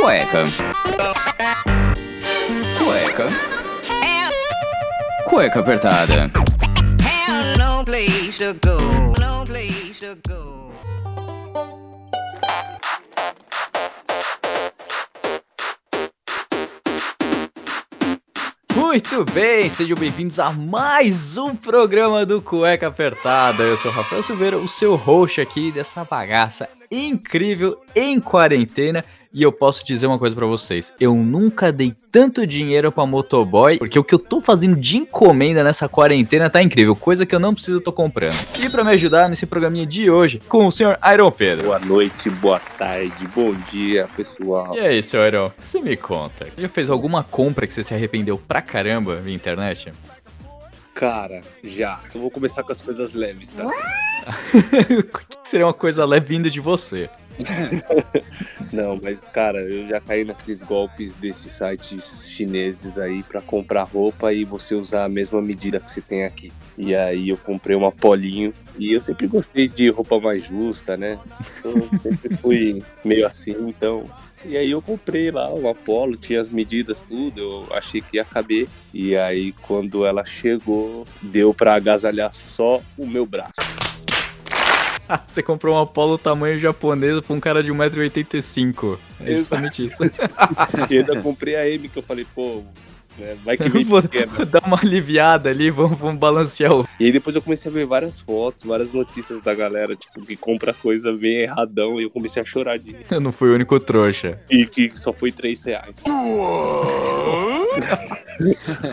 Cueca. Cueca. Cueca apertada. Muito bem, sejam bem-vindos a mais um programa do Cueca Apertada. Eu sou o Rafael Silveira, o seu host aqui dessa bagaça incrível em quarentena. E eu posso dizer uma coisa pra vocês: eu nunca dei tanto dinheiro pra motoboy, porque o que eu tô fazendo de encomenda nessa quarentena tá incrível, coisa que eu não preciso tô comprando. E pra me ajudar nesse programinha de hoje, com o senhor Iron Pedro. Boa noite, boa tarde, bom dia, pessoal. E aí, senhor Iron, você me conta, já fez alguma compra que você se arrependeu pra caramba na internet? Cara, já. Eu vou começar com as coisas leves, tá? o que seria uma coisa leve vindo de você? Não, mas cara, eu já caí naqueles golpes desses sites chineses aí pra comprar roupa e você usar a mesma medida que você tem aqui. E aí eu comprei uma polinho e eu sempre gostei de roupa mais justa, né? Eu sempre fui meio assim, então e aí eu comprei lá uma polo, tinha as medidas, tudo, eu achei que ia caber. E aí quando ela chegou, deu pra agasalhar só o meu braço. Você comprou uma polo tamanho japonesa pra um cara de 1,85m. É justamente isso. e ainda comprei a M que eu falei, pô, né, vai que vem Vou pequena. dar uma aliviada ali, vamos, vamos balancear o. E aí depois eu comecei a ver várias fotos, várias notícias da galera, tipo, que compra coisa bem erradão e eu comecei a chorar de. Eu não fui o único trouxa. E que só foi 3 reais.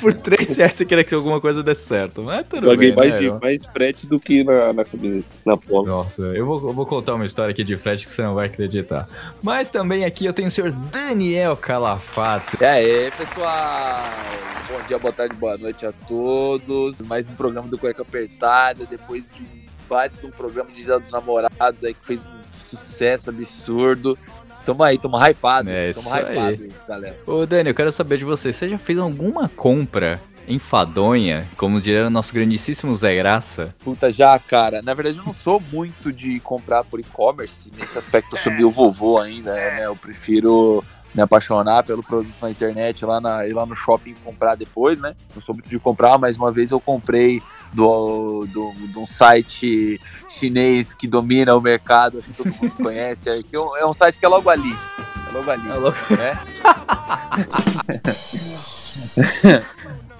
Por 3 reais você queria que alguma coisa desse certo. Mas tudo Paguei bem, mais, né, de, mais frete do que na, na camiseta, na polo. Nossa, eu vou, eu vou contar uma história aqui de frete que você não vai acreditar. Mas também aqui eu tenho o senhor Daniel Calafato. E aí, pessoal? Bom dia, boa tarde, boa noite a todos. Mais um programa do Cueca Apertada, depois de um baita de um programa de Dia dos Namorados aí que fez um sucesso absurdo. Tamo aí, tamo hypado. É tamo isso aí. hypado, galera. Ô, Dani, eu quero saber de você. Você já fez alguma compra enfadonha, como diria o nosso grandíssimo Zé Graça? Puta, já, cara. Na verdade, eu não sou muito de comprar por e-commerce. Nesse aspecto, eu sou meio vovô ainda, né? Eu prefiro me apaixonar pelo produto na internet, lá na, ir lá no shopping comprar depois, né? Não sou muito de comprar, mas uma vez eu comprei do, do, de um site chinês que domina o mercado, acho que todo mundo conhece. É, é um- é um site que é logo ali. É logo ali. É louco. né?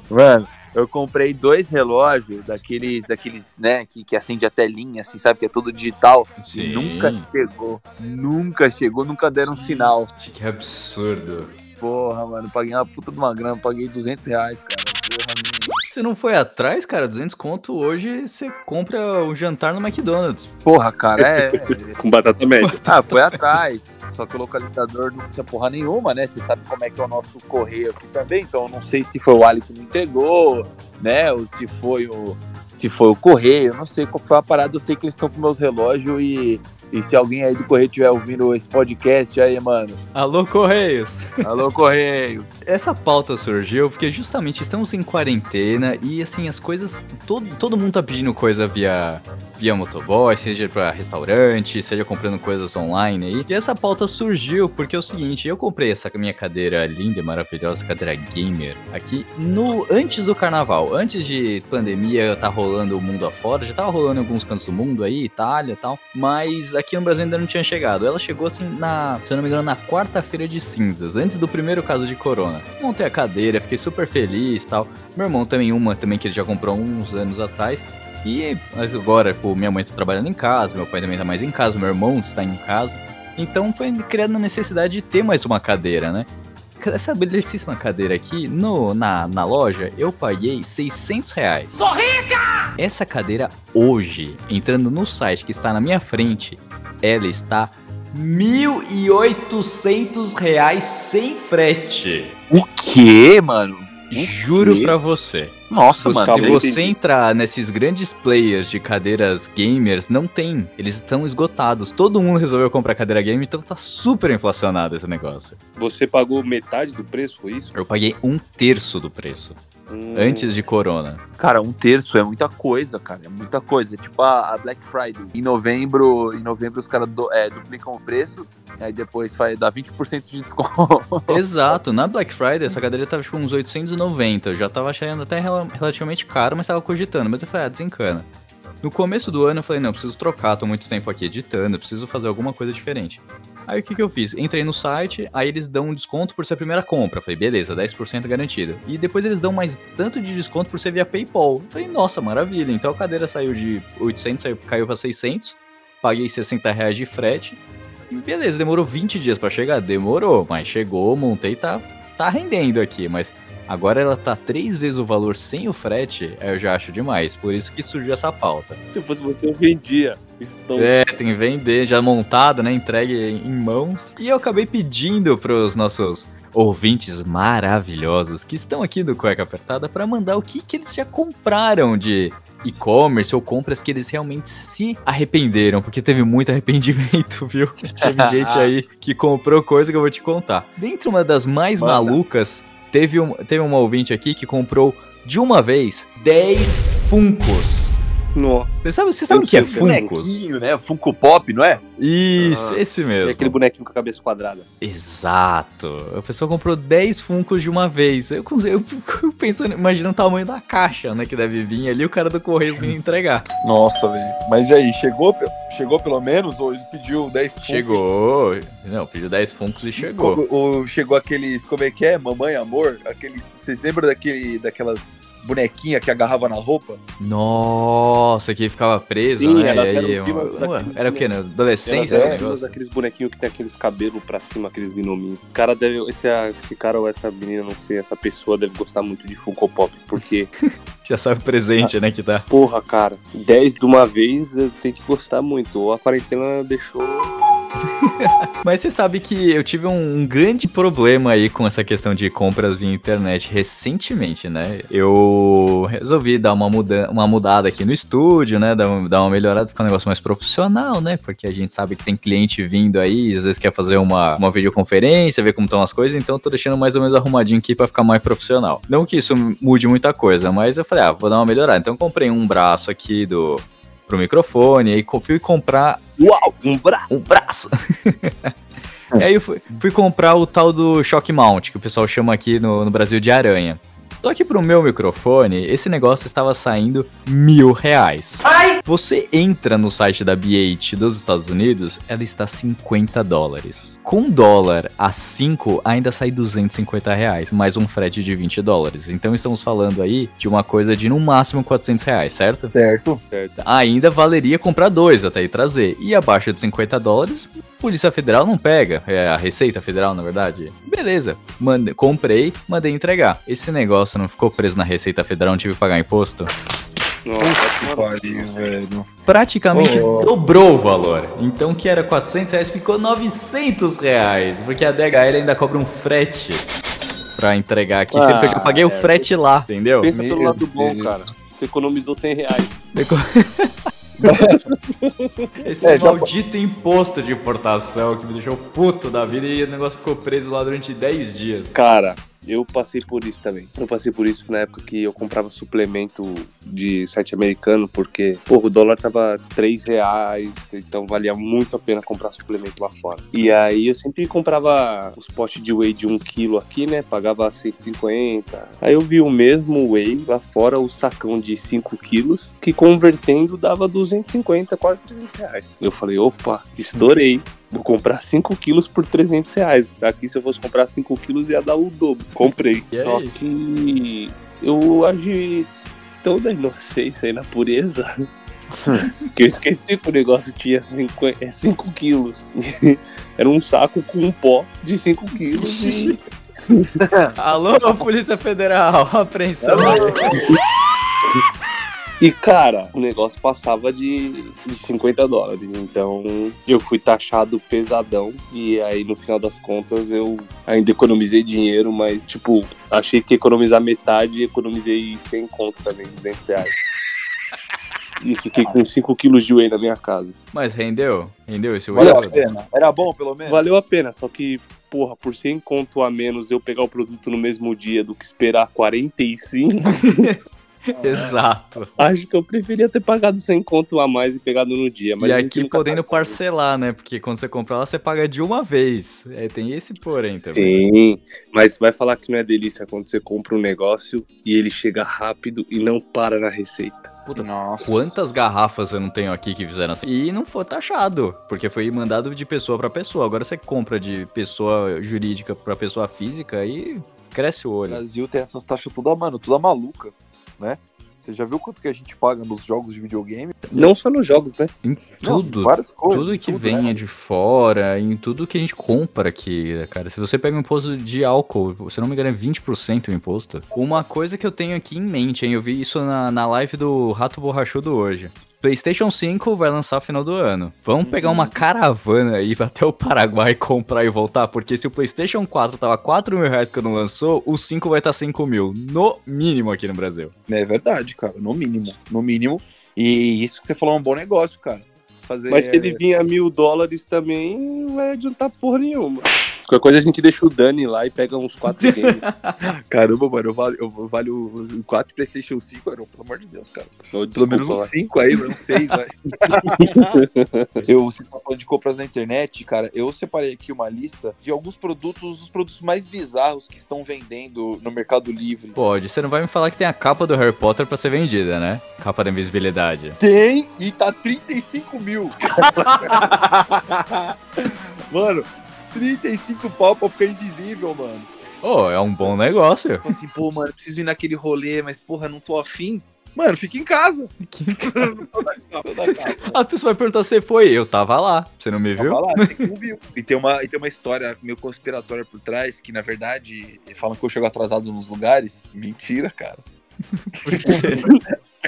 Mano, eu comprei dois relógios daqueles, daqueles, né, que, que acende a telinha, assim, sabe? Que é tudo digital. Sim. E nunca chegou. Nunca chegou, nunca deram um sinal. Que absurdo. Porra, mano, paguei uma puta de uma grana, paguei 200 reais, cara. Porra, mano. Você não foi atrás, cara? 200 conto hoje você compra um jantar no McDonald's. Porra, cara, é. Com batata média. ah, foi atrás. Só que o localizador não tinha porra nenhuma, né? Você sabe como é que é o nosso correio aqui também, então eu não sei se foi o Ali que me entregou, né? Ou se foi o. Se foi o correio, eu não sei qual foi a parada, eu sei que eles estão com meus relógios e. E se alguém aí do Correio estiver ouvindo esse podcast aí, mano. Alô, Correios! Alô, Correios! Essa pauta surgiu porque justamente estamos em quarentena e assim, as coisas. Todo, todo mundo tá pedindo coisa via, via motoboy, seja pra restaurante, seja comprando coisas online aí. E essa pauta surgiu porque é o seguinte: eu comprei essa minha cadeira linda e maravilhosa, cadeira gamer, aqui no antes do carnaval. Antes de pandemia tá rolando o mundo afora, já tava rolando em alguns cantos do mundo aí, Itália e tal. Mas aqui no Brasil ainda não tinha chegado. Ela chegou assim na, se eu não me engano, na quarta-feira de cinzas, antes do primeiro caso de corona. Montei a cadeira, fiquei super feliz tal. Meu irmão também, uma também que ele já comprou uns anos atrás. E mas agora, pô, minha mãe está trabalhando em casa, meu pai também tá mais em casa, meu irmão está em casa. Então foi criando a necessidade de ter mais uma cadeira, né? Essa belicíssima cadeira aqui, no, na, na loja, eu paguei 600 reais. Sou rica! Essa cadeira hoje, entrando no site que está na minha frente, ela está 1.800 reais sem frete. O quê, mano? Juro quê? pra você. Nossa, Se mano. aí. você entendi. entrar nesses grandes players de cadeiras gamers, não tem. Eles estão esgotados. Todo mundo resolveu comprar cadeira gamer, então tá super inflacionado esse negócio. Você pagou metade do preço, foi isso? Eu paguei um terço do preço. Hum, antes de Corona. Cara, um terço é muita coisa, cara. É muita coisa. É tipo a, a Black Friday. Em novembro, em novembro os caras do- é, duplicam o preço, aí depois faz, dá 20% de desconto. Exato, na Black Friday essa cadeira tava tipo uns 890, eu já tava achando até rela- relativamente caro, mas tava cogitando, mas eu falei, ah, desencana. No começo do ano eu falei, não, preciso trocar, tô muito tempo aqui editando, preciso fazer alguma coisa diferente. Aí o que que eu fiz? Entrei no site, aí eles dão um desconto por ser a primeira compra. Falei, beleza, 10% garantido. E depois eles dão mais tanto de desconto por ser via PayPal. Falei, nossa, maravilha. Então a cadeira saiu de 800, saiu, caiu pra 600, paguei 60 reais de frete. E beleza, demorou 20 dias pra chegar? Demorou, mas chegou, montei, tá, tá rendendo aqui. Mas agora ela tá três vezes o valor sem o frete, eu já acho demais. Por isso que surgiu essa pauta. Se fosse você, eu vendia. Estou... É, tem que vender já montada, né? Entregue em mãos. E eu acabei pedindo pros nossos ouvintes maravilhosos que estão aqui do Cueca Apertada para mandar o que, que eles já compraram de e-commerce ou compras que eles realmente se arrependeram, porque teve muito arrependimento, viu? Teve gente aí que comprou coisa que eu vou te contar. Dentre uma das mais Manda. malucas, teve, um, teve uma ouvinte aqui que comprou de uma vez 10 Funkos. Nossa. Você sabe, você sabe Eu o que é Funkos? Bonequinho, né? Funko Pop, não é? Isso, Ah, esse mesmo. É aquele bonequinho com a cabeça quadrada. Exato. A pessoa comprou 10 Funkos de uma vez. Eu, eu fico pensando, imagina o tamanho da caixa, né? Que deve vir ali, o cara do Correios me entregar. Nossa, velho. Mas e aí, chegou, chegou pelo menos? Ou ele pediu 10 Funkos? Chegou. Não, pediu 10 Funkos e chegou. Ou, ou chegou aqueles, como é que é? Mamãe, amor? Aqueles, vocês lembram daquele, daquelas bonequinhas que agarrava na roupa? Nossa, que ficava preso, Sim, né? E era aí, o primo uma- daquele era o que, na Elas adolescência negócio? daqueles bonequinhos que tem aqueles cabelos pra cima, aqueles gnominhos. O cara deve. Esse, esse cara ou essa menina, não sei, essa pessoa deve gostar muito de Funko Pop. Porque, Já sabe o presente, né, que tá. porra, cara, 10 de uma vez eu tenho que gostar muito. Ou a quarentena deixou. Mas você sabe que eu tive um, um grande problema aí com essa questão de compras via internet recentemente, né? Eu resolvi dar uma, muda uma mudada aqui no estúdio, né? Dar, dar uma melhorada, ficar um negócio mais profissional, né? Porque a gente sabe que tem cliente vindo aí, às vezes quer fazer uma, uma videoconferência, ver como estão as coisas, então eu tô deixando mais ou menos arrumadinho aqui pra ficar mais profissional. Não que isso mude muita coisa, mas eu falei, ah, vou dar uma melhorada. Então comprei um braço aqui do pro microfone, aí fui comprar Uau! Um braço! um braço. e aí eu fui, fui comprar o tal do Shock Mount, que o pessoal chama aqui no, no Brasil de aranha. Só que pro meu microfone, esse negócio estava saindo mil reais. Você entra no site da BH dos Estados Unidos, ela está 50 dólares. Com dólar a 5, ainda sai 250 reais, mais um frete de 20 dólares. Então estamos falando aí de uma coisa de no máximo 400 reais, certo? Certo. ainda valeria comprar dois até e trazer. E abaixo de 50 dólares, Polícia Federal não pega. É a Receita Federal, na verdade. Beleza. Mande, comprei, mandei entregar. Esse negócio não ficou preso na Receita Federal, não tive que pagar imposto? Nossa, Pariu, velho. Praticamente Oh. dobrou o valor. Então, que era 400 reais, ficou 900 reais. Porque a DHL ainda cobra um frete pra entregar aqui. Que eu já Ah, paguei o é. frete lá, entendeu? Pensa pelo Meu lado bom, cara. Você economizou 100 reais. Esse É, já- maldito imposto de importação que me deixou puto da vida e o negócio ficou preso lá durante 10 dias. Cara, eu passei por isso também. Eu passei por isso na época que eu comprava suplemento de site americano, porque, porra, o dólar tava 3 reais, então valia muito a pena comprar suplemento lá fora. E aí eu sempre comprava os potes de whey de 1 kg aqui, né? Pagava 150. Aí eu vi o mesmo whey lá fora, o sacão de 5 quilos, que convertendo dava 250, quase 300 reais. Eu falei, opa, estourei. Vou comprar 5 quilos por 300 reais. Aqui, se eu fosse comprar 5 quilos, ia dar o dobro. Comprei. E Só aí? que eu agi tão da inocência e na pureza que eu esqueci que o negócio tinha 5 quilos. Era um saco com um pó de 5 quilos e. Alô, Polícia Federal, apreensão. E, cara, o negócio passava de, de 50 dólares. Então, eu fui taxado pesadão. E aí, no final das contas, eu ainda economizei dinheiro, mas, tipo, achei que economizar metade e economizei 100 conto também, 200 reais. E fiquei com 5 quilos de whey na minha casa. Mas rendeu? Rendeu esse Valeu whey? a pena. Era bom, pelo menos? Valeu a pena, só que porra, por 100 conto a menos eu pegar o produto no mesmo dia do que esperar 45, Exato. acho que eu preferia ter pagado 100 conto a mais e pegado no dia. Mas e aqui podendo parcelar, né? Porque quando você compra lá, você paga de uma vez. É, tem esse porém também. Sim, mas vai falar que não é delícia quando você compra um negócio e ele chega rápido e não para na receita. Puta, Nossa. Quantas garrafas eu não tenho aqui que fizeram assim? E não foi taxado, porque foi mandado de pessoa pra pessoa. Agora você compra de pessoa jurídica pra pessoa física e cresce o O olho. Brasil tem essas taxas toda, mano, toda maluca, né? Você já viu quanto que a gente paga nos jogos de videogame? Não só nos jogos, né? Em Não, tudo. várias coisas. Tudo que tudo, venha né? de fora, em tudo que a gente compra aqui, cara. Se você pega um imposto de álcool, se não me engano, é 20% o imposto. Uma coisa que eu tenho aqui em mente, hein? Eu vi isso na, na live do Rato Borrachudo hoje. PlayStation 5 vai lançar final do ano. Vamos pegar uma caravana aí até o Paraguai comprar e voltar, porque se o PlayStation 4 tava 4 mil reais quando lançou, o 5 vai estar 5 mil, no mínimo aqui no Brasil. É verdade, cara, no mínimo. No mínimo. E isso que você falou é um bom negócio, cara. Fazer. Mas se ele vir a mil dólares também, não vai adiantar porra nenhuma. Qualquer coisa a gente deixa o Dani lá e pega uns quatro games. Caramba, mano, eu valho, eu valho o 4 PlayStation 5, não, pelo amor de Deus, cara. Ô, Pelo desculpa menos uns 5 aí, uns 6, vai. eu, você tá falando de compras na internet, cara, eu separei aqui uma lista de alguns produtos, os produtos mais bizarros que estão vendendo no Mercado Livre. Pode, você não vai me falar que tem a capa do Harry Potter pra ser vendida, né? Capa da invisibilidade. Tem e tá 35 mil. mano, 35 pau pra ficar invisível, mano. Oh, é um bom negócio. Tipo assim, pô, mano, preciso ir naquele rolê, mas porra, não tô afim. Mano, fica em casa. Tô da casa. A pessoa vai perguntar se você foi. Eu tava lá. Você não me viu? Tava lá, viu. E tem, uma, e tem uma história meio conspiratória por trás, que na verdade falam que eu chego atrasado nos lugares. Mentira, cara.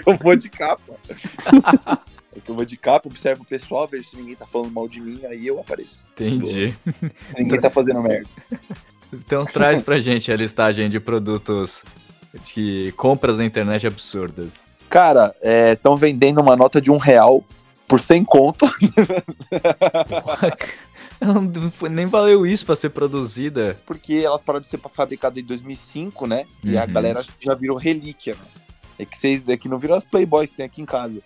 eu vou de capa. É eu vou de capa, observo o pessoal, vejo se ninguém tá falando mal de mim, aí eu apareço. Entendi. Ninguém tá fazendo merda. Então traz pra gente a listagem de produtos de compras na internet absurdas. Cara, estão vendendo uma nota de um real por 100 conto. Não Nem valeu isso pra ser produzida. porque elas pararam de ser fabricadas em 2005, né? E a Uhum. galera acho que já virou relíquia, né? É que vocês é que não viram as Playboy que tem aqui em casa.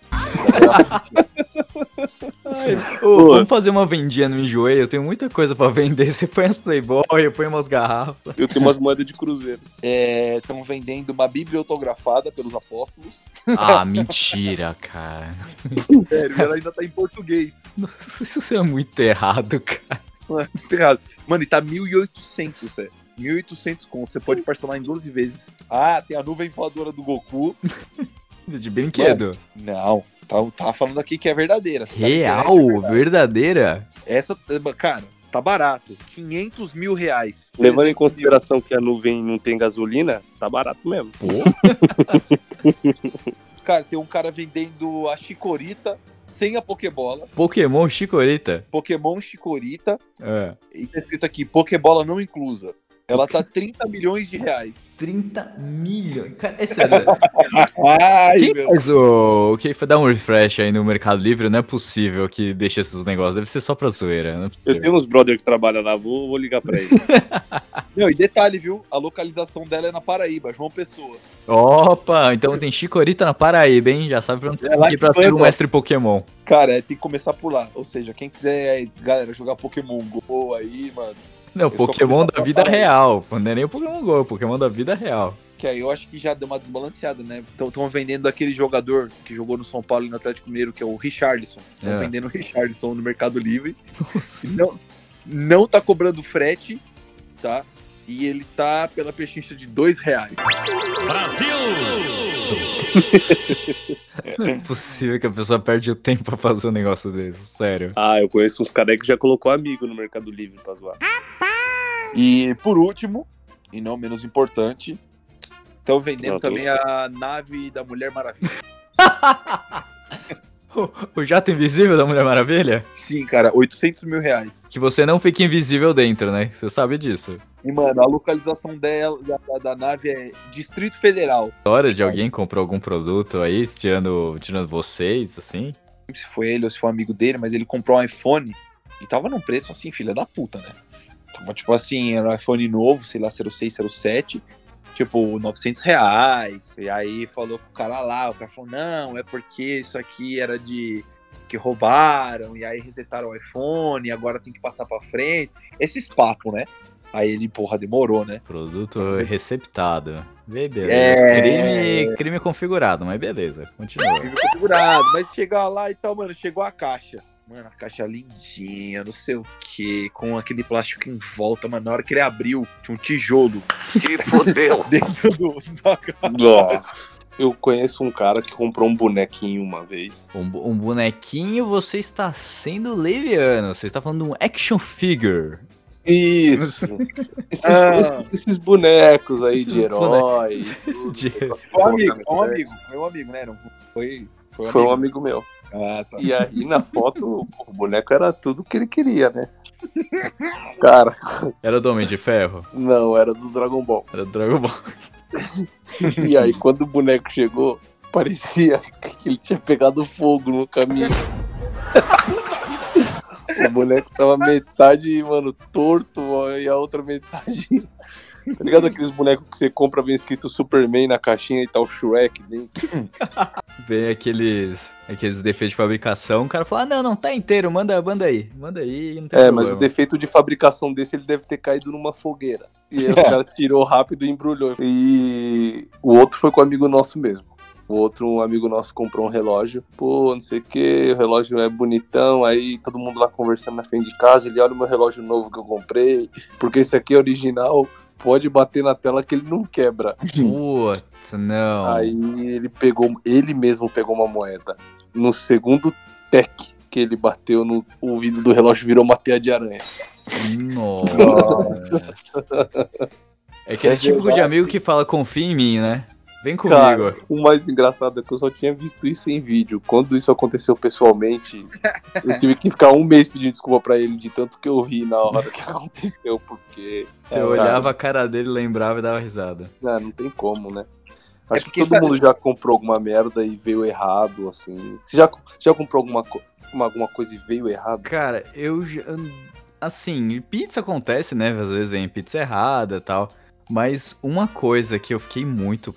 Ô, vamos fazer uma vendinha no Enjoei? Eu tenho muita coisa pra vender. Você põe as Playboy, eu ponho umas garrafas. Eu tenho umas moedas de cruzeiro. Estão vendendo uma Bíblia autografada pelos apóstolos. Ah, mentira, cara. Sério, ela ainda tá em português. Nossa, Isso é muito errado, cara. Mano, tá errado. Mano, e tá 1.800, sério. 1.800 conto. Você pode parcelar em 12 vezes. Ah, tem a nuvem voadora do Goku. De brinquedo. Não, tá, tá falando aqui que é verdadeira. Tá Real? vendo? É verdade. Verdadeira? Essa, cara, tá barato. 500 mil reais. Levando 300 em mil. consideração que a nuvem não tem gasolina, tá barato mesmo. Cara, tem um cara vendendo a Chicorita sem a Pokébola. Pokémon Chicorita. Pokémon Chicorita. É. E tá escrito aqui, Pokébola não inclusa. Ela tá 30 milhões de reais. 30 milhões. Cara, é sério. Ai, Quem meu. faz o. Quem foi dar um refresh aí no Mercado Livre? Não é possível que deixe esses negócios. Deve ser só pra zoeira. É Eu tenho uns brother que trabalham lá, vou, vou ligar pra eles. Não, e detalhe, viu? A localização dela é na Paraíba, João Pessoa. Opa, então tem Chicorita na Paraíba, hein? Já sabe pra onde você É ir que pra ser um mestre Pokémon. Cara, é, tem que começar por lá. Ou seja, quem quiser, galera, jogar Pokémon Go aí, mano. Não, só Pokémon da vida real. Não é nem o Pokémon Go, é o Pokémon da vida real. Que aí eu acho que já deu uma desbalanceada, né? Estão vendendo aquele jogador que jogou no São Paulo e no Atlético Mineiro, que é o Richardson. Estão É. vendendo o Richardson no Mercado Livre. Nossa. não, não tá cobrando frete, tá? E ele tá pela pechincha de dois reais. Não é possível que a pessoa perde o tempo pra fazer um negócio desse. Sério. Ah, eu conheço uns caras que já colocou amigo no Mercado Livre pra zoar. E por último, e não menos importante, estão vendendo Não, tô- também a nave da Mulher Maravilha. O jato invisível da Mulher Maravilha? Sim, cara, 800 mil reais. Que você não fica invisível dentro, né? Você sabe disso. E, mano, a localização dela, da, da- da nave é Distrito Federal. História de alguém comprou algum produto aí, tirando, tirando vocês, assim? Não sei se foi ele ou se foi um amigo dele, mas ele comprou um iPhone e tava num preço assim, filha da puta, né? Tava, tipo assim, era um iPhone novo, sei lá, 06, 07. Tipo, 900 reais. E aí falou com o cara lá, o cara falou, não, é porque isso aqui era de... Que roubaram, e aí resetaram o iPhone, e agora tem que passar pra frente. Esses papos, né? Aí ele, porra, demorou, né? Produto receptado. Beleza. É. Crime, crime configurado, mas beleza. Continua. Nível configurado. Mas chegar lá e tal, mano, chegou a caixa. Mano, a caixa lindinha, não sei o que, com aquele plástico em volta, mano. Na hora que ele abriu, tinha um tijolo Se fodeu. dentro do, da caixa. Nossa. Eu conheço um cara que comprou um bonequinho uma vez. Um, um bonequinho, você está sendo leviano. Você está falando de um action figure. Isso. Esses, Ah. esses- esses bonecos aí Esses de heróis. De- Foi um amigo, foi um amigo, foi um amigo, né? Não foi, foi um Foi um amigo meu. Ah, tá. E aí na foto o boneco era tudo que ele queria, né? Cara, Era do Homem de Ferro? não, era do Dragon Ball. Era do Dragon Ball. E aí quando o boneco chegou, parecia que ele tinha pegado fogo no caminho. O boneco tava metade, mano, torto, ó, e a outra metade. Tá ligado aqueles bonecos que você compra, vem escrito Superman na caixinha e tá o Shrek dentro? Vem aqueles, aqueles defeitos de fabricação. O cara fala: ah, não, não, tá inteiro, manda, manda aí. Manda aí, não tem É, problema. mas o defeito de fabricação desse ele deve ter caído numa fogueira. E aí o cara tirou rápido e embrulhou. E o outro foi com um amigo nosso mesmo. O outro, um amigo nosso comprou um relógio. Pô, não sei o que, o relógio é bonitão. Aí todo mundo lá conversando na frente de casa. Ele olha o meu relógio novo que eu comprei. Porque esse aqui é original. Pode bater na tela que ele não quebra. Putz, não. Aí ele pegou, ele mesmo pegou uma moeda. No segundo tec que ele bateu no o vidro do relógio virou uma teia de aranha. Nossa. É aquele É típico de amigo que fala: confia em mim, né? Vem comigo. Cara, o mais engraçado é que eu só tinha visto isso em vídeo. Quando isso aconteceu pessoalmente, eu tive que ficar um mês pedindo desculpa pra ele de tanto que eu ri na hora que aconteceu, porque. Você é, olhava a cara dele, lembrava e dava risada. Cara, não, não tem como, né? Acho que porque todo sabe- mundo já comprou alguma merda e veio errado, assim. Você já, já comprou alguma, co- uma- alguma coisa e veio errado? Cara, eu já. Assim, pizza acontece, né? Às vezes vem pizza errada e tal. Mas uma coisa que eu fiquei muito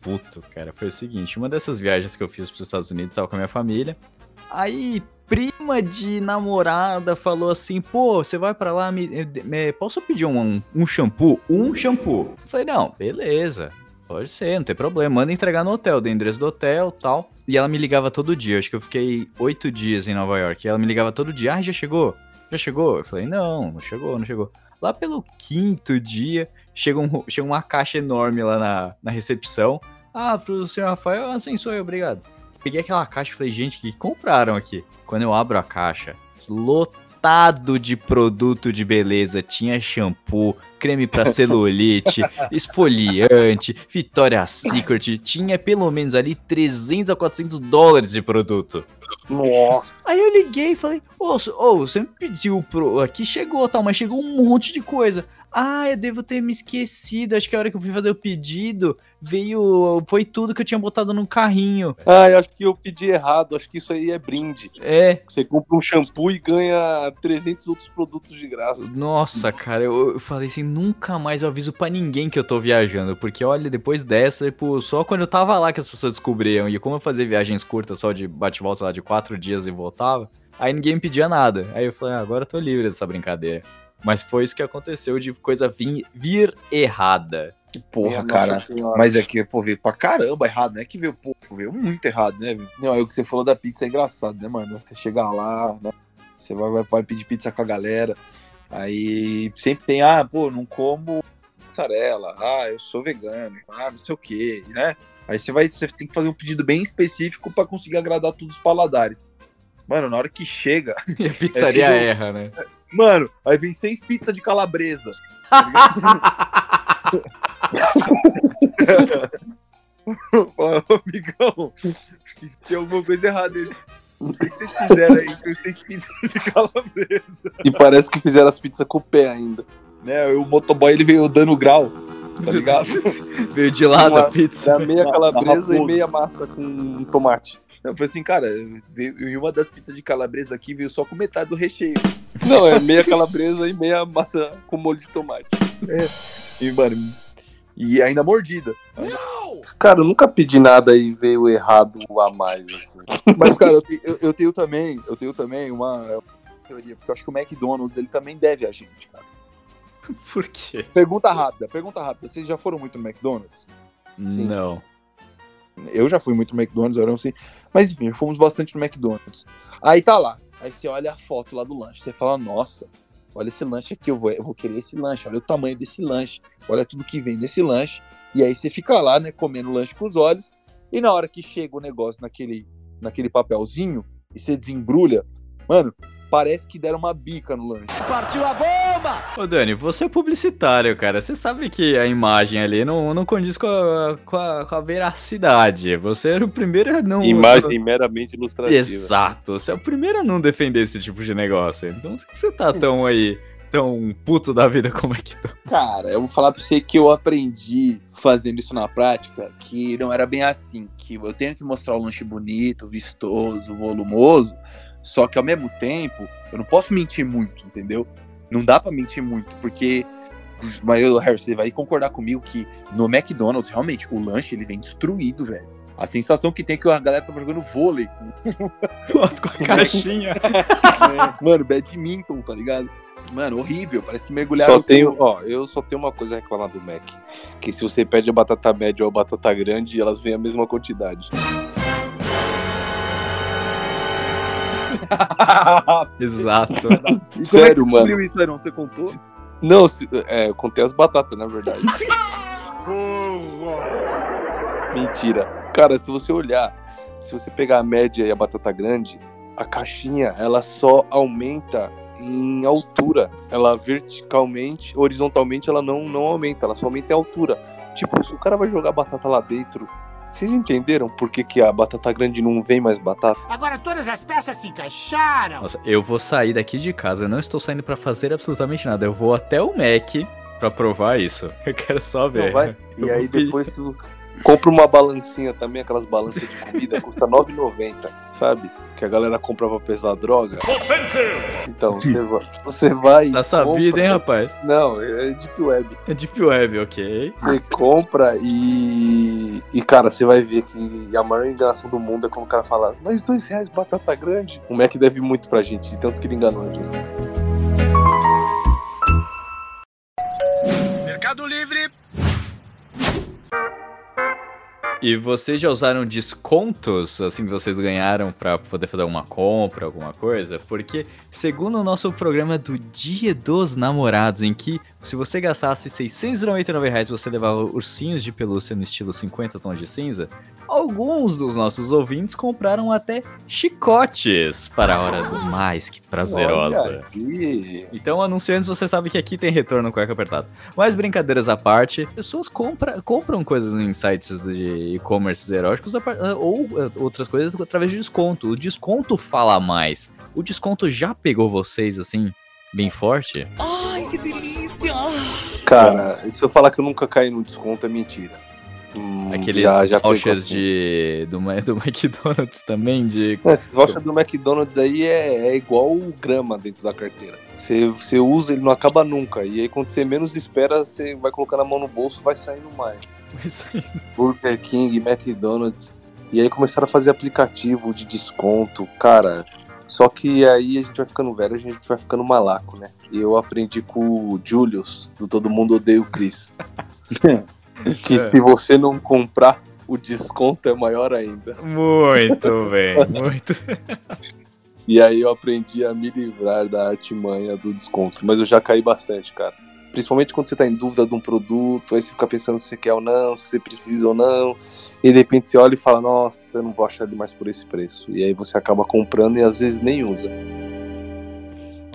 puto, cara, foi o seguinte: uma dessas viagens que eu fiz pros Estados Unidos, tava com a minha família. Aí, prima de namorada falou assim: pô, você vai pra lá, me, me- posso pedir um, um shampoo? Um shampoo. Eu falei: não, beleza. Pode ser, não tem problema. Manda entregar no hotel, dei endereço do hotel tal. E ela me ligava todo dia. Acho que eu fiquei oito dias em Nova York. E ela me ligava todo dia. Ah, já chegou? Já chegou? Eu falei, não, não chegou, não chegou. Lá pelo quinto dia, chega, um, chega uma caixa enorme lá na, na recepção. Ah, pro senhor Rafael? Ah, sim, sou eu, obrigado. Peguei aquela caixa e falei, gente, que compraram aqui? Quando eu abro a caixa, lotado de produto de beleza. Tinha shampoo, creme pra celulite, esfoliante, Victoria's Secret. Tinha pelo menos ali 300 a 400 dólares de produto. Nossa! Aí eu liguei e falei, ô, ô, você me pediu pro. Aqui chegou tal, mas chegou um monte de coisa. Ah, eu devo ter me esquecido. Acho que a hora que eu fui fazer o pedido, veio. Foi tudo que eu tinha botado no carrinho. Ah, eu acho que eu pedi errado. Acho que isso aí é brinde. É. Você compra um shampoo e ganha 300 outros produtos de graça. Nossa, cara, eu, eu falei assim, nunca mais eu aviso pra ninguém que eu tô viajando, porque olha, depois dessa, tipo, só quando eu tava lá que as pessoas descobriam, e como eu fazia viagens curtas só de bate-volta lá de quatro dias e voltava, aí ninguém me pedia nada. Aí eu falei, ah, agora eu tô livre dessa brincadeira. Mas foi isso que aconteceu de coisa vir, vir errada. Que porra, Minha cara. Mas é que, pô, veio pra caramba errado, né? Que veio, pô, veio muito errado, né? Não, é o que você falou da pizza é engraçado, né, mano? Você chegar lá, né? Você vai, vai, vai pedir pizza com a galera. Aí sempre tem, ah, pô, não como mussarela, ah, eu sou vegano, ah, não sei o quê, né? Aí você vai, você tem que fazer um pedido bem específico pra conseguir agradar todos os paladares. Mano, na hora que chega, E a pizzaria tudo- erra, né? Mano, aí vem seis pizzas de calabresa. tá Fala, "Ô, amigão, que tem alguma coisa errada. aí. O que vocês fizeram aí com seis pizzas de calabresa? E parece que fizeram as pizzas com o pé ainda. Né, o motoboy ele veio dando grau, tá ligado? Veio de lado a Uma- pizza. Era meia calabresa e meia massa com tomate. Eu falei assim, cara, veio, e uma das pizzas de calabresa aqui veio só com metade do recheio. Não, é meia calabresa e meia massa com molho de tomate. E, mano, e ainda mordida. Cara, eu nunca pedi nada e veio errado a mais, assim. Mas, cara, eu, te- eu- eu tenho também, eu tenho também uma teoria, porque eu acho que o McDonald's ele também deve a gente, cara. Por quê? Pergunta rápida, pergunta rápida. Vocês já foram muito no McDonald's? Sim. Não. Eu já fui muito no McDonald's, eu não sei. Mas enfim, fomos bastante no McDonald's. Aí tá lá. Aí você olha a foto lá do lanche. Você fala, nossa, olha esse lanche aqui, eu vou, eu vou querer esse lanche. Olha o tamanho desse lanche. Olha tudo que vem nesse lanche. E aí você fica lá, né, comendo o lanche com os olhos. E na hora que chega o negócio naquele, naquele papelzinho e você desembrulha, mano, parece que deram uma bica no lanche. Ô Dani, você é publicitário, cara. Você sabe que a imagem ali não, não condiz com a, com, a, com a veracidade. Você era o primeiro a não. Imagem meramente ilustrativa. Exato. Você é o primeiro a não defender esse tipo de negócio. Então por que você tá tão aí, tão puto da vida como é que tá? Cara, eu vou falar pra você que eu aprendi fazendo isso na prática que não era bem assim. Que eu tenho que mostrar o lanche bonito, vistoso, volumoso. Só que ao mesmo tempo, eu não posso mentir muito, entendeu? Não dá pra mentir muito, porque. Mas eu, Harry, você vai concordar comigo que no McDonald's, realmente, o lanche ele vem destruído, velho. A sensação que tem é que a galera tava jogando vôlei. Nossa, com a caixinha. Mano, badminton, tá ligado? Mano, horrível. Parece que mergulharam. Só tenho, ó, eu só tenho uma coisa a reclamar do Mac. Que se você pede a batata média ou a batata grande, elas vêm a mesma quantidade. Exato. E como é que Sério, você mano. isso, Verão? Você contou? Não, se- é, eu contei as batatas, na verdade. Mentira. Cara, se você olhar, se você pegar a média e a batata grande, a caixinha, ela só aumenta em altura. Ela verticalmente, horizontalmente, ela não, não aumenta, ela só aumenta em altura. Tipo, se o cara vai jogar batata lá dentro, vocês entenderam por que, que a batata grande não vem mais batata? Agora todas as peças se encaixaram. Nossa, eu vou sair daqui de casa. Eu não estou saindo pra fazer absolutamente nada. Eu vou até o Mac pra provar isso. Eu quero só ver. Não, vai. E aí pedir- depois tu compra uma balancinha também, aquelas balanças de comida, custa R$ 9,90, sabe? Que a galera compra pra pesar droga. Então, você vai. Você vai Tá e sabido, compra- hein, rapaz? Não, é Deep Web. É Deep Web, ok? Você compra e. E, cara, você vai ver que a maior enganação do mundo é quando o cara fala, mas dois reais batata grande. O Mac deve muito pra gente, de tanto que ele enganou a gente. Mercado Livre. E vocês já usaram descontos, assim, que vocês ganharam pra poder fazer uma compra, alguma coisa? Porque, segundo o nosso programa do Dia dos Namorados, em que se você gastasse 699 reais, você levava ursinhos de pelúcia no estilo 50 tons de cinza, alguns dos nossos ouvintes compraram até chicotes para a hora do mais que prazerosa. Então, anunciantes, você sabe que aqui tem retorno cueca apertado. Mas brincadeiras à parte, pessoas compra, compram coisas em sites de e-commerce eróticos a par- ou eh, outras coisas através de desconto. O desconto fala mais. O desconto já pegou vocês assim, bem forte? Cara, se eu falar que eu nunca caí no desconto, é mentira. Hum, Aqueles já- já vouchers assim. de, do, do McDonald's também, de... Não, Esse voucher do McDonald's aí é, é igual o grama dentro da carteira. Você, você usa, ele não acaba nunca. E aí, quando você menos espera, você vai colocando a mão no bolso, vai saindo mais. Burger King, McDonald's. E aí começaram a fazer aplicativo de desconto. Cara, só que aí a gente vai ficando velho, a gente vai ficando malaco, né? E eu aprendi com o Julius, do Todo Mundo Odeia o Chris. que É. se você não comprar, o desconto é maior ainda. Muito bem, muito. E aí eu aprendi a me livrar da artimanha do desconto. Mas eu já caí bastante, cara. Principalmente quando você tá em dúvida de um produto, aí você fica pensando se você quer ou não, se você precisa ou não. E de repente você olha e fala, nossa, eu não vou achar ele mais por esse preço. E aí você acaba comprando e às vezes nem usa.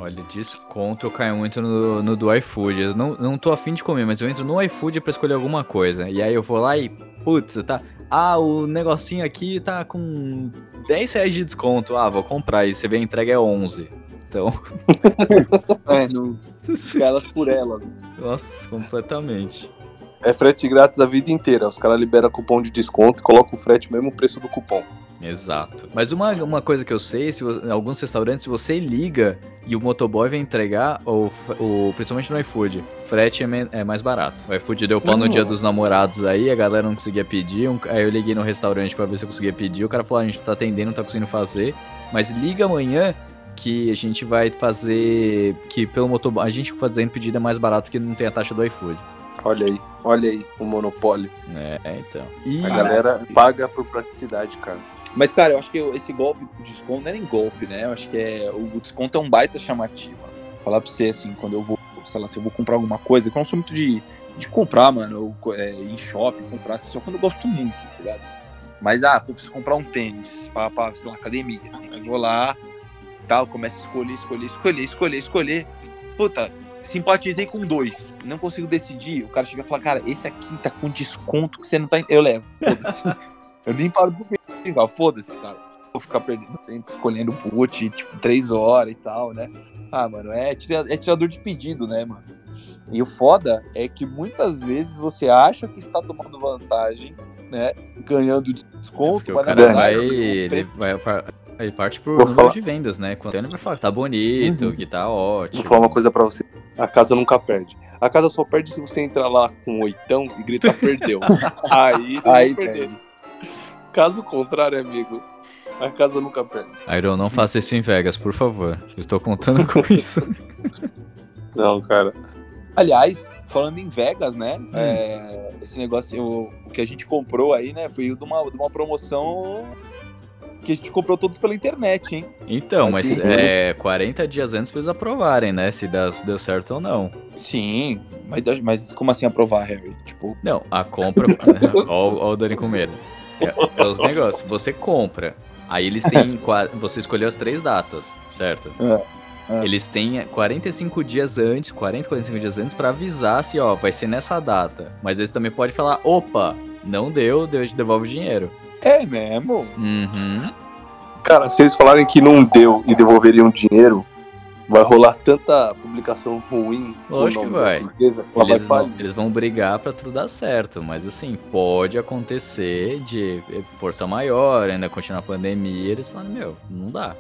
Olha, desconto eu caio muito no, no do iFood. Eu não, não tô afim de comer, mas eu entro no iFood pra escolher alguma coisa. E aí eu vou lá e, putz, tá. Ah, o negocinho aqui tá com 10 reais de desconto. Ah, vou comprar. E você vê a entrega é 11. Então, É, não. Elas por elas. nossa, completamente. É frete grátis a vida inteira. Os caras liberam cupom de desconto e colocam o frete mesmo preço do cupom. Exato. Mas uma, uma coisa que eu sei, se vo- em alguns restaurantes, se você liga e o motoboy vai entregar, ou, o, principalmente no iFood, frete é, é mais barato. O iFood deu pau no dia dos namorados aí, a galera não conseguia pedir, um- aí eu liguei no restaurante pra ver se eu conseguia pedir, o cara falou, "Ah, a gente tá atendendo, não tá conseguindo fazer, mas liga amanhã que a gente vai fazer, que pelo motoboy, a gente fazendo pedido é mais barato porque não tem a taxa do iFood. Olha aí, olha aí o monopólio. É, então. E A galera paga por praticidade, cara. Mas, cara, eu acho que esse golpe do desconto não é nem golpe, né? Eu acho que é, o desconto é um baita chamativo. Falar pra você, assim, quando eu vou, sei lá, se eu vou comprar alguma coisa, que eu não sou muito de, de comprar, mano, eu, é, em shopping, comprar, assim, só quando eu gosto muito, tá ligado? Mas, ah, pô, preciso comprar um tênis pra, pra sei lá, academia. Aí vou lá, tal, começo a escolher, escolher, escolher, escolher, escolher. Puta, simpatizei com dois. Não consigo decidir. O cara chega e fala, cara, esse aqui tá com desconto que você não tá. en-" Eu levo. Foda-se. eu nem paro pra pensar. Foda-se, cara. Vou ficar perdendo tempo escolhendo boot, tipo, três horas e tal, né? Ah, mano, é, tira- é tirador de pedido, né, mano? E o foda é que muitas vezes você acha que está tomando vantagem, né? Ganhando desconto, Porque o mas na cara verdade. vai, o ele vai ele parte por Vou número falar. de vendas, né? Quando ele vai falar que tá bonito, Uhum. que tá ótimo. Vou falar uma coisa pra você. A casa nunca perde. A casa só perde se você entrar lá com um oitão e gritar perdeu. Aí, Aí perder. perde. Caso contrário, amigo, a casa nunca perde. Iron, não faça isso em Vegas, por favor. Eu estou contando com isso. Não, cara. Aliás, falando em Vegas, né? Hum. é, esse negócio, o, o que a gente comprou aí, né? Veio de uma, de uma promoção que a gente comprou todos pela internet, hein? Então, mas é 40 dias antes pra eles aprovarem, né? Se deu certo ou não. Sim, mas, mas como assim aprovar, Harry? Tipo, Não, a compra. Ó o Dani com medo. É, é os negócios. Você compra. Aí eles têm. Você escolheu as três datas, certo? É, é. Eles têm 45 dias antes, 40, 45 dias antes, pra avisar se, ó, vai ser nessa data. Mas eles também podem falar: opa, não deu, Deus te devolve o dinheiro. É mesmo? Uhum. Cara, se eles falarem que não deu e devolveriam dinheiro, vai rolar tanta publicação ruim Lógico que vai. empresa, ela vai Eles vão, eles vão brigar pra tudo dar certo, mas assim, pode acontecer de força maior, ainda continuar a pandemia, eles falam, meu, não dá.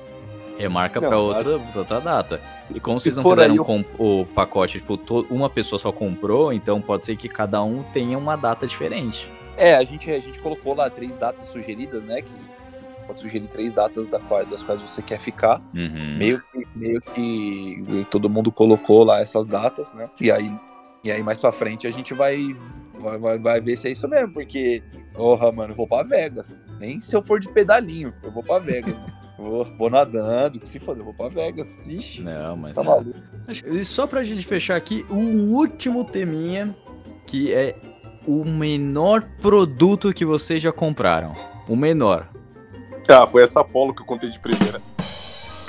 Remarca dá. outra, pra outra data. E como vocês não fizeram aí, eu- o pacote, tipo, to- uma pessoa só comprou, então pode ser que cada um tenha uma data diferente. É, a gente, a gente colocou lá três datas sugeridas, né? Que pode sugerir três datas da qual- das quais você quer ficar. Uhum. Meio que, meio que todo mundo colocou lá essas datas, né? E aí, e aí mais pra frente a gente vai, vai, vai, vai ver se é isso mesmo, porque, porra, mano, eu vou pra Vegas. Nem se eu for de pedalinho, eu vou pra Vegas. vou, vou nadando, que se foda, eu vou pra Vegas. Ixi, Não, mas tá não. maluco. E só pra gente fechar aqui, um último teminha, que é o menor produto que vocês já compraram. O menor. Ah, foi essa Apollo que eu contei de primeira.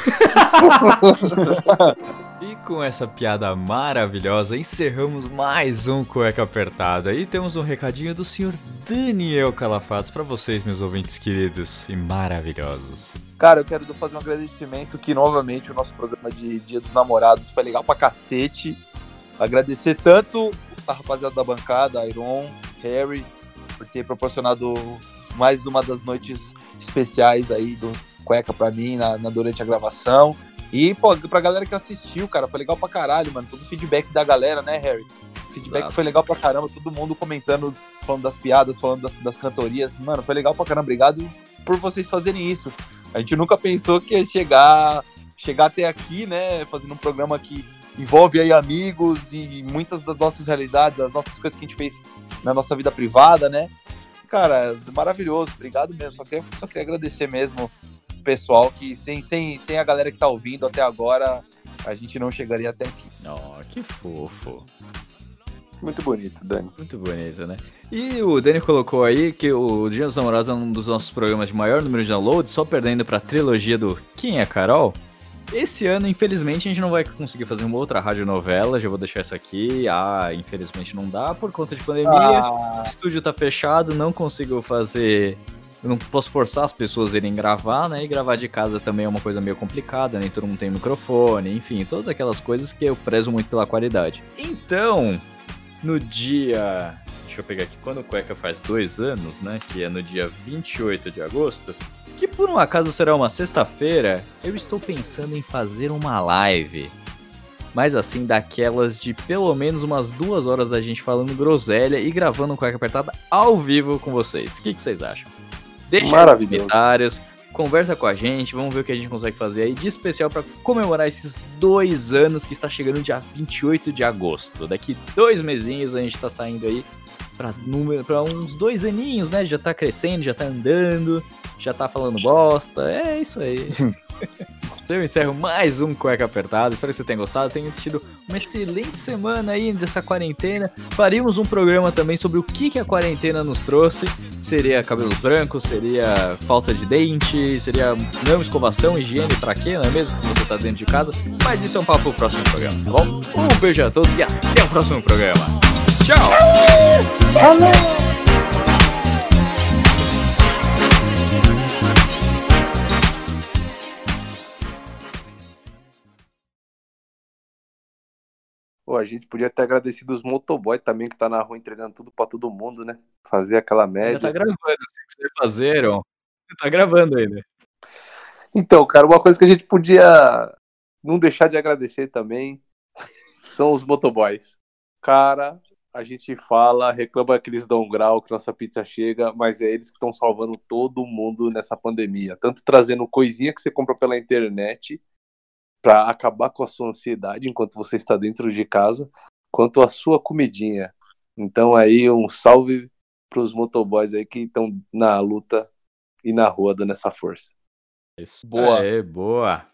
E com essa piada maravilhosa, encerramos mais um Cueca Apertada. E temos um recadinho do senhor Daniel Calafatos pra vocês, meus ouvintes queridos e maravilhosos. Cara, eu quero fazer um agradecimento que novamente o nosso programa de Dia dos Namorados foi legal pra cacete. Agradecer tanto a rapaziada da bancada, Iron, Harry, por ter proporcionado mais uma das noites especiais aí do Cueca pra mim na, na- durante a gravação. E, pô, pra galera que assistiu, cara, foi legal pra caralho, mano. Todo o feedback da galera, né, Harry? O feedback foi legal pra caramba, todo mundo comentando, falando das piadas, falando das, das cantorias. Mano, foi legal pra caramba. Obrigado por vocês fazerem isso. A gente nunca pensou que ia chegar, chegar até aqui, né? Fazendo um programa que envolve aí amigos e muitas das nossas realidades, as nossas coisas que a gente fez na nossa vida privada, né? Cara, maravilhoso, obrigado mesmo. Só queria, só queria agradecer mesmo o pessoal que sem, sem, sem a galera que tá ouvindo até agora, a gente não chegaria até aqui. Oh, que fofo. Muito bonito, Dani. Muito bonito, né? E o Dani colocou aí que o Dia dos Namorados é um dos nossos programas de maior número de downloads, só perdendo pra trilogia do Quem é Carol? Esse ano, infelizmente, a gente não vai conseguir fazer uma outra radionovela, já vou deixar isso aqui. Ah, infelizmente não dá por conta de pandemia. Ah, O estúdio tá fechado, não consigo fazer. Eu não posso forçar as pessoas a irem gravar, né? E gravar de casa também é uma coisa meio complicada, nem todo mundo tem microfone, enfim, todas aquelas coisas que eu prezo muito pela qualidade. Então, no dia. Deixa eu pegar aqui, quando o Cueca faz dois anos, né? Que é no dia 28 de agosto. Que por um acaso será uma sexta-feira, eu estou pensando em fazer uma live. Mas assim, daquelas de pelo menos umas duas horas da gente falando groselha e gravando cueca apertada ao vivo com vocês. O que, que vocês acham? Deixa nos comentários, conversa com a gente, vamos ver o que a gente consegue fazer aí de especial para comemorar esses dois anos que está chegando dia 28 de agosto. Daqui dois mesinhos a gente tá saindo aí pra uns dois aninhos, né? Já tá crescendo, já tá andando, já tá falando bosta. É isso aí. Eu encerro mais um Cueca Apertada. Espero que você tenha gostado. Tenha tido uma excelente semana aí dessa quarentena. Faríamos um programa também sobre o que, que a quarentena nos trouxe. Seria cabelo branco, seria falta de dente, seria não escovação, higiene, pra quê, não é mesmo? Se você tá dentro de casa. Mas isso é um papo pro próximo programa, tá bom? Um beijo a todos e até o próximo programa. Tchau! Pô, a gente podia ter agradecido os motoboy também, que tá na rua entregando tudo pra todo mundo, né? Fazer aquela Ainda média. tá gravando, sei que vocês fazeram. Tá gravando ainda. Então, cara, uma coisa que a gente podia não deixar de agradecer também são os motoboys. Cara, a gente fala, reclama que eles dão grau, que nossa pizza chega, mas é eles que estão salvando todo mundo nessa pandemia. Tanto trazendo coisinha que você compra pela internet pra acabar com a sua ansiedade enquanto você está dentro de casa, quanto a sua comidinha. Então aí um salve pros motoboys aí que estão na luta e na rua dando essa força. Isso. Boa. Aê, boa.